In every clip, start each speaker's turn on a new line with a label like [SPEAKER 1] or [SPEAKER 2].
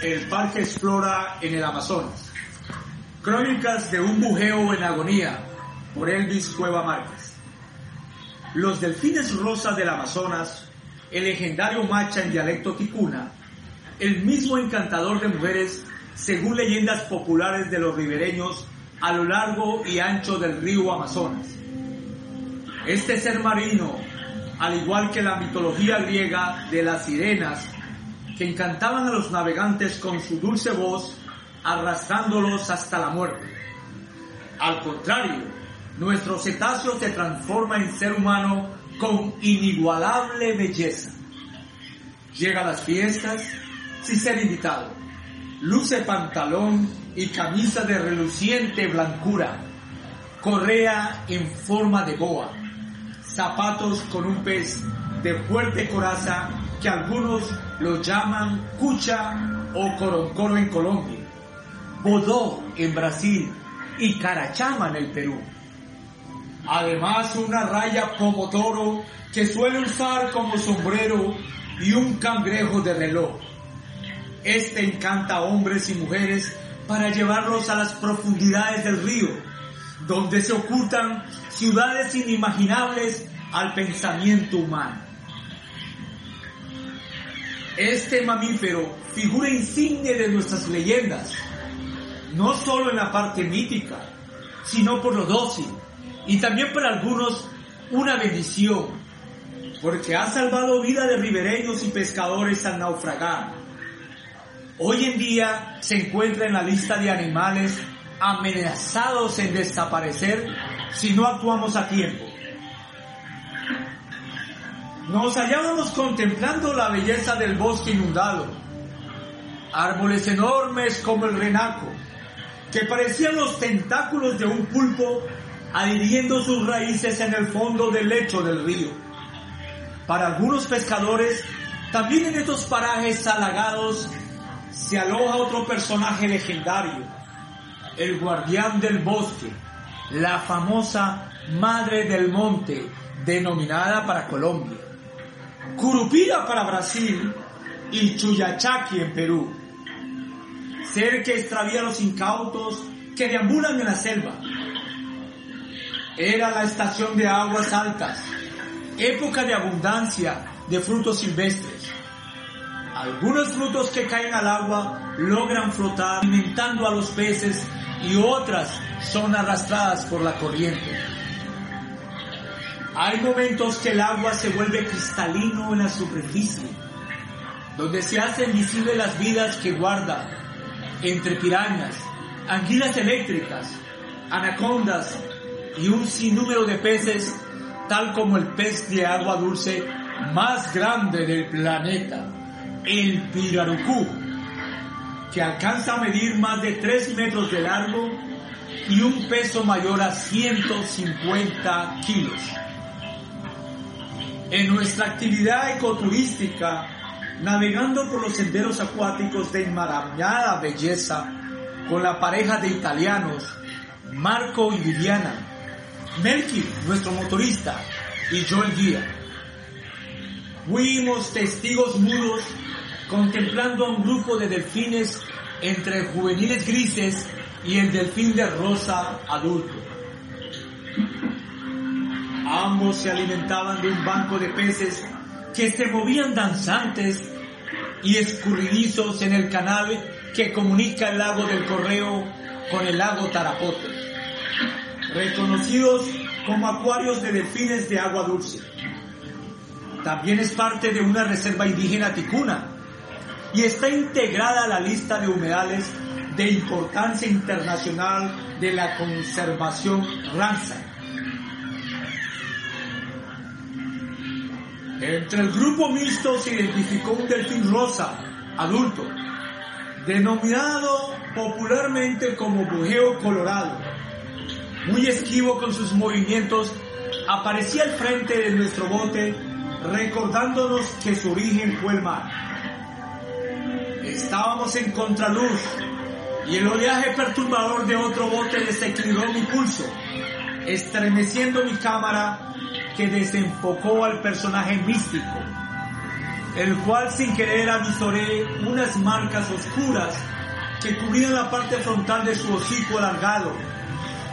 [SPEAKER 1] El Parque Explora en el Amazonas. Crónicas de un bujeo en agonía por Elvis Cueva Márquez. Los delfines rosas del Amazonas, el legendario macha en dialecto ticuna, el mismo encantador de mujeres según leyendas populares de los ribereños a lo largo y ancho del río Amazonas. Este ser marino, al igual que la mitología griega de las sirenas, que encantaban a los navegantes con su dulce voz, arrastrándolos hasta la muerte. Al contrario, nuestro cetáceo se transforma en ser humano con inigualable belleza. Llega a las fiestas sin ser invitado. Luce pantalón y camisa de reluciente blancura, correa en forma de boa, zapatos con un pez de fuerte coraza que algunos lo llaman cucha o coroncoro en Colombia, bodó en Brasil y carachama en el Perú. Además una raya como toro que suele usar como sombrero y un cangrejo de reloj. Este encanta a hombres y mujeres para llevarlos a las profundidades del río, donde se ocultan ciudades inimaginables al pensamiento humano. Este mamífero, figura insigne de nuestras leyendas, no solo en la parte mítica, sino por lo dócil y también para algunos una bendición, porque ha salvado vida de ribereños y pescadores al naufragar. Hoy en día se encuentra en la lista de animales amenazados en desaparecer si no actuamos a tiempo. Nos hallábamos contemplando la belleza del bosque inundado, árboles enormes como el renaco, que parecían los tentáculos de un pulpo adhiriendo sus raíces en el fondo del lecho del río. Para algunos pescadores, también en estos parajes halagados se aloja otro personaje legendario, el guardián del bosque, la famosa Madre del Monte, denominada para Colombia, Curupira para Brasil y Chuyachaki en Perú. Que extravía a los incautos que deambulan en la selva. Era la estación de aguas altas, época de abundancia de frutos silvestres. Algunos frutos que caen al agua logran flotar alimentando a los peces y otras son arrastradas por la corriente. Hay momentos que el agua se vuelve cristalino en la superficie, donde se hacen visibles las vidas que guarda entre pirañas, anguilas eléctricas, anacondas y un sinnúmero de peces, tal como el pez de agua dulce más grande del planeta, el pirarucú, que alcanza a medir más de 3 metros de largo y un peso mayor a 150 kilos. En nuestra actividad ecoturística, navegando por los senderos acuáticos de enmarañada belleza, con la pareja de italianos, Marco y Viviana, Melky, nuestro motorista, y yo el guía. Fuimos testigos mudos contemplando a un grupo de delfines entre juveniles grises y el delfín de rosa adulto. Ambos se alimentaban de un banco de peces que se movían danzantes y escurridizos en el canal que comunica el lago del Correo con el lago Tarapoto, reconocidos como acuarios de delfines de agua dulce. También es parte de una reserva indígena ticuna y está integrada a la lista de humedales de importancia internacional de la conservación Ramsar. Entre el grupo mixto se identificó un delfín rosa, adulto, denominado popularmente como bujeo colorado. Muy esquivo con sus movimientos, aparecía al frente de nuestro bote, recordándonos que su origen fue el mar. Estábamos en contraluz y el oleaje perturbador de otro bote desequilibró mi pulso, estremeciendo mi cámara que desenfocó al personaje místico, el cual sin querer avisoré unas marcas oscuras que cubrían la parte frontal de su hocico alargado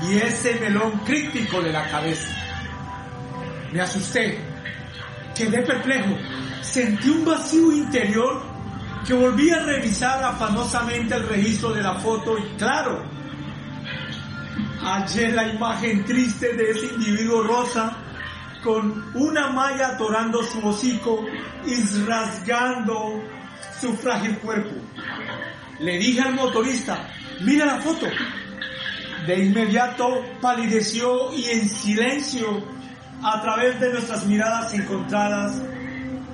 [SPEAKER 1] y ese melón críptico de la cabeza. Me asusté, quedé perplejo, sentí un vacío interior que volví a revisar afanosamente el registro de la foto y claro, hallé la imagen triste de ese individuo rosa con una malla atorando su hocico y rasgando su frágil cuerpo. Le dije al motorista, mira la foto. De inmediato palideció y en silencio, a través de nuestras miradas encontradas,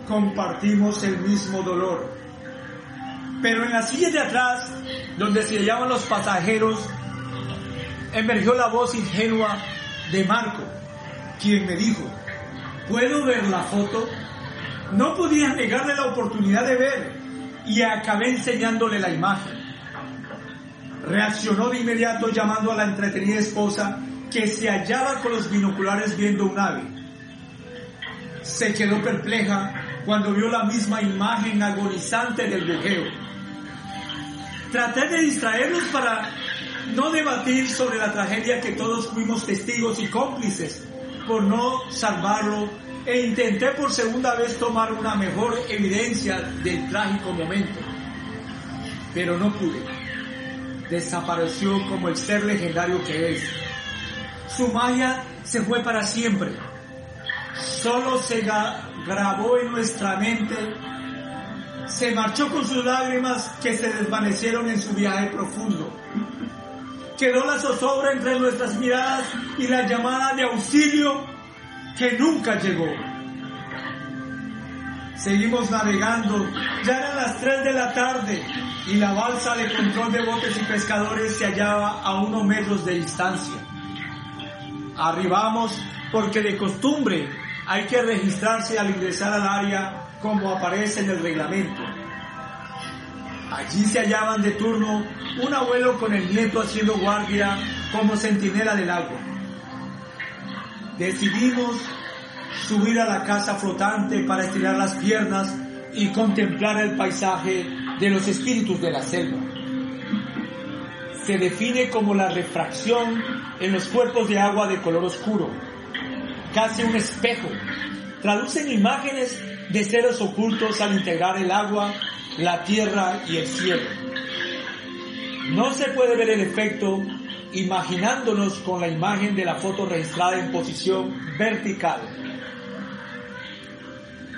[SPEAKER 1] compartimos el mismo dolor. Pero en la silla de atrás, donde se hallaban los pasajeros, emergió la voz ingenua de Marco, quien me dijo, ¿puedo ver la foto? No podía negarle la oportunidad de ver y acabé enseñándole la imagen. Reaccionó de inmediato llamando a la entretenida esposa que se hallaba con los binoculares viendo un ave. Se quedó perpleja cuando vio la misma imagen agonizante del bujeo. Traté de distraerlos para no debatir sobre la tragedia que todos fuimos testigos y cómplices por no salvarlo e intenté por segunda vez tomar una mejor evidencia del trágico momento, pero no pude. Desapareció como el ser legendario que es. Su magia se fue para siempre. Solo se grabó en nuestra mente. Se marchó con sus lágrimas que se desvanecieron en su viaje profundo. Quedó la zozobra entre nuestras miradas y la llamada de auxilio que nunca llegó. Seguimos navegando, ya eran las 3 de la tarde y la balsa de control de botes y pescadores se hallaba a unos metros de distancia. Arribamos porque de costumbre hay que registrarse al ingresar al área como aparece en el reglamento. Allí se hallaban de turno un abuelo con el nieto haciendo guardia como centinela del agua decidimos subir a la casa flotante para estirar las piernas y contemplar el paisaje de los espíritus de la selva. Se define como la refracción en los cuerpos de agua de color oscuro, casi un espejo. Traducen imágenes de seres ocultos al integrar el agua, la tierra y el cielo. No se puede ver el efecto imaginándonos con la imagen de la foto registrada en posición vertical.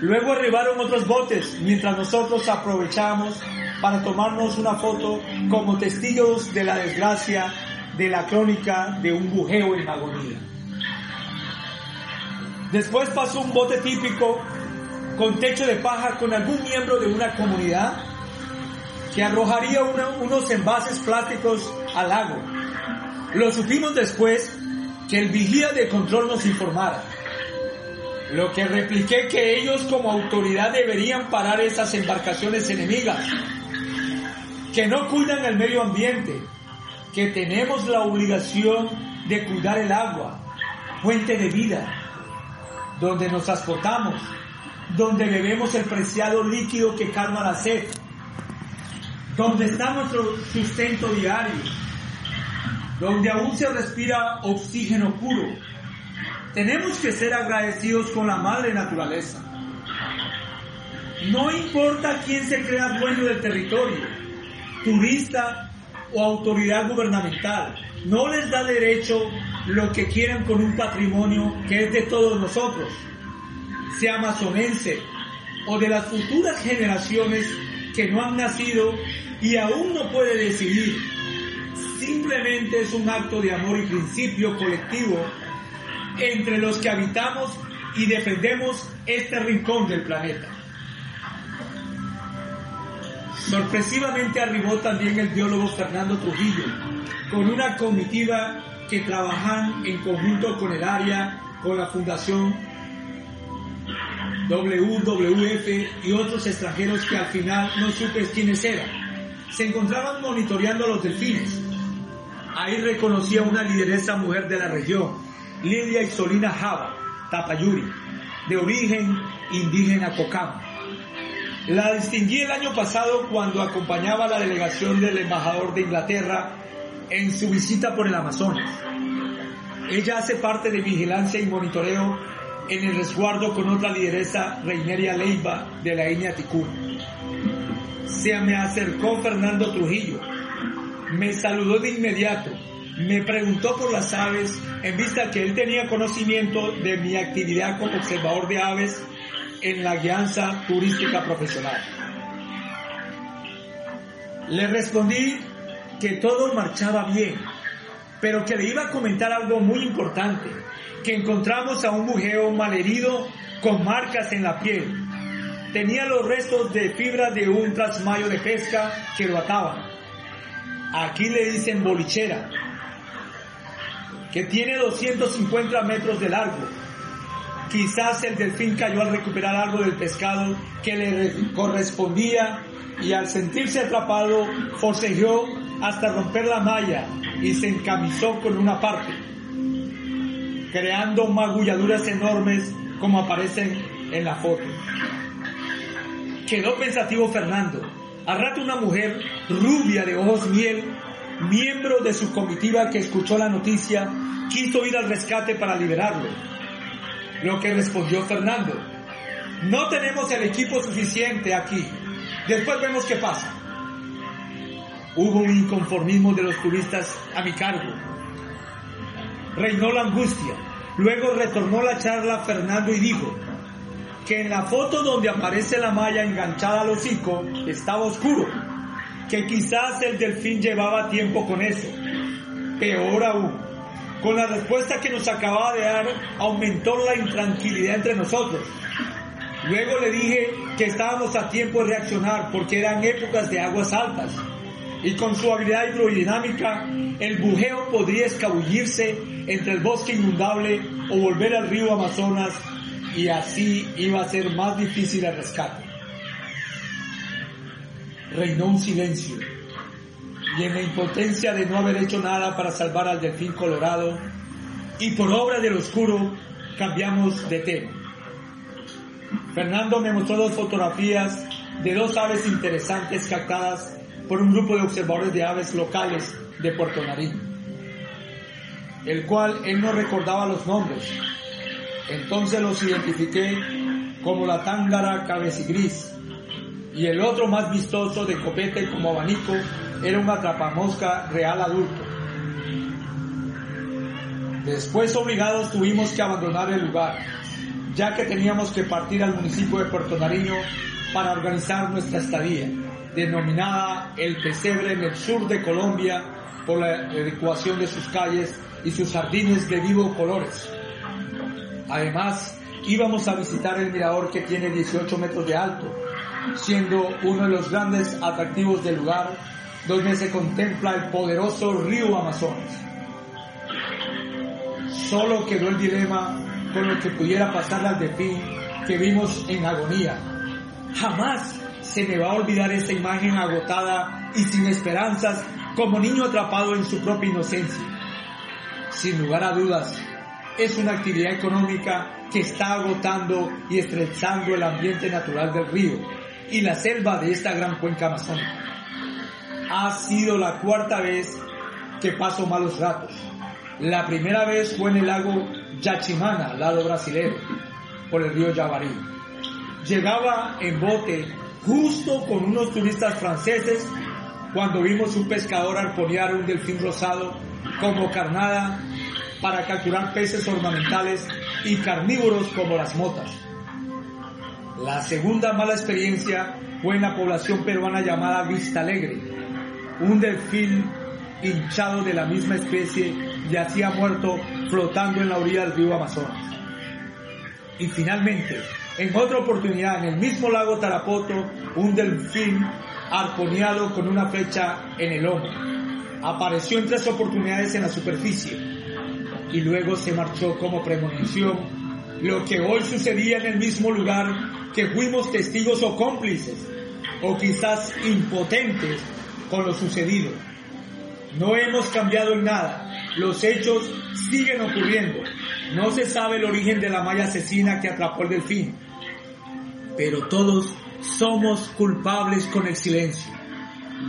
[SPEAKER 1] Luego arribaron otros botes mientras nosotros aprovechamos para tomarnos una foto como testigos de la desgracia de la crónica de un bujeo en agonía. Después pasó un bote típico con techo de paja con algún miembro de una comunidad que arrojaría unos envases plásticos al lago lo supimos después que el vigía de control nos informara. Lo que repliqué que ellos como autoridad deberían parar esas embarcaciones enemigas, que no cuidan el medio ambiente, que tenemos la obligación de cuidar el agua, fuente de vida, donde nos transportamos, donde bebemos el preciado líquido que calma la sed, donde está nuestro sustento diario donde aún se respira oxígeno puro. Tenemos que ser agradecidos con la madre naturaleza. No importa quién se crea dueño del territorio, turista o autoridad gubernamental, no les da derecho lo que quieran con un patrimonio que es de todos nosotros, sea amazonense o de las futuras generaciones que no han nacido y aún no puede decidir simplemente es un acto de amor y principio colectivo entre los que habitamos y defendemos este rincón del planeta. Sorpresivamente arribó también el biólogo Fernando Trujillo, con una comitiva que trabajan en conjunto con el área, con la Fundación WWF y otros extranjeros que al final no supe quiénes eran. Se encontraban monitoreando a los delfines. Ahí reconocía una lideresa mujer de la región, Lidia Isolina Java, Tapayuri, de origen indígena Cocama. La distinguí el año pasado cuando acompañaba a la delegación del embajador de Inglaterra en su visita por el Amazonas. Ella hace parte de vigilancia y monitoreo en el resguardo con otra lideresa, Reineria Leiva, de la Iña Ticún. Se me acercó Fernando Trujillo, me saludó de inmediato, me preguntó por las aves en vista que él tenía conocimiento de mi actividad como observador de aves en la guianza turística profesional. Le respondí que todo marchaba bien, pero que le iba a comentar algo muy importante, que encontramos a un bujeo malherido con marcas en la piel. Tenía los restos de fibra de un trasmayo de pesca que lo ataban. Aquí le dicen bolichera, que tiene 250 metros de largo. Quizás el delfín cayó al recuperar algo del pescado que le correspondía y al sentirse atrapado forcejeó hasta romper la malla y se encamisó con una parte, creando magulladuras enormes como aparecen en la foto. Quedó pensativo Fernando. A rato una mujer rubia de ojos miel, miembro de su comitiva que escuchó la noticia, quiso ir al rescate para liberarlo. Lo que respondió Fernando, no tenemos el equipo suficiente aquí. Después vemos qué pasa. Hubo un inconformismo de los turistas a mi cargo. Reinó la angustia. Luego retornó la charla Fernando y dijo que en la foto donde aparece la malla enganchada al hocico estaba oscuro, que quizás el delfín llevaba tiempo con eso. Peor aún, con la respuesta que nos acababa de dar, aumentó la intranquilidad entre nosotros. Luego le dije que estábamos a tiempo de reaccionar porque eran épocas de aguas altas y con su habilidad hidrodinámica el bujeo podría escabullirse entre el bosque inundable o volver al río Amazonas y así iba a ser más difícil el rescate. Reinó un silencio y en la impotencia de no haber hecho nada para salvar al delfín colorado y por obra del oscuro cambiamos de tema. Fernando me mostró dos fotografías de dos aves interesantes captadas por un grupo de observadores de aves locales de Puerto Nariño, el cual él no recordaba los nombres. Entonces los identifiqué como la tángara cabesigris y el otro más vistoso de copete como abanico era un atrapamosca real adulto. Después obligados tuvimos que abandonar el lugar, ya que teníamos que partir al municipio de Puerto Nariño para organizar nuestra estadía, denominada El Pesebre en el sur de Colombia por la adecuación de sus calles y sus jardines de vivos colores. Además, íbamos a visitar el mirador que tiene 18 metros de alto, siendo uno de los grandes atractivos del lugar donde se contempla el poderoso río Amazonas. Solo quedó el dilema con lo que pudiera pasar al delfín que vimos en agonía. Jamás se me va a olvidar esa imagen agotada y sin esperanzas como niño atrapado en su propia inocencia. Sin lugar a dudas, es una actividad económica que está agotando y estrechando el ambiente natural del río y la selva de esta gran cuenca amazónica. Ha sido la cuarta vez que paso malos ratos. La primera vez fue en el lago Yachimana, lado brasileño, por el río Yabarí. Llegaba en bote justo con unos turistas franceses cuando vimos un pescador arponear un delfín rosado como carnada para capturar peces ornamentales y carnívoros como las motas. La segunda mala experiencia fue en la población peruana llamada Vista Alegre. Un delfín hinchado de la misma especie, yacía muerto flotando en la orilla del río Amazonas. Y finalmente, en otra oportunidad, en el mismo lago Tarapoto, un delfín arponeado con una flecha en el hombro. Apareció en tres oportunidades en la superficie y luego se marchó como premonición lo que hoy sucedía en el mismo lugar que fuimos testigos o cómplices o quizás impotentes con lo sucedido. No hemos cambiado en nada. Los hechos siguen ocurriendo. No se sabe el origen de la malla asesina que atrapó el delfín. Pero todos somos culpables con el silencio.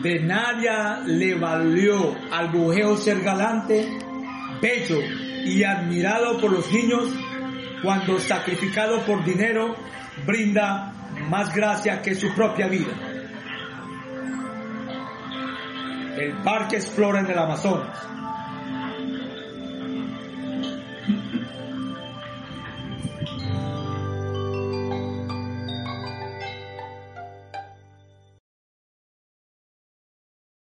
[SPEAKER 1] De nadie le valió al bujeo ser galante, bello y admirado por los niños cuando sacrificado por dinero brinda más gracia que su propia vida. El Parque Explora en el Amazonas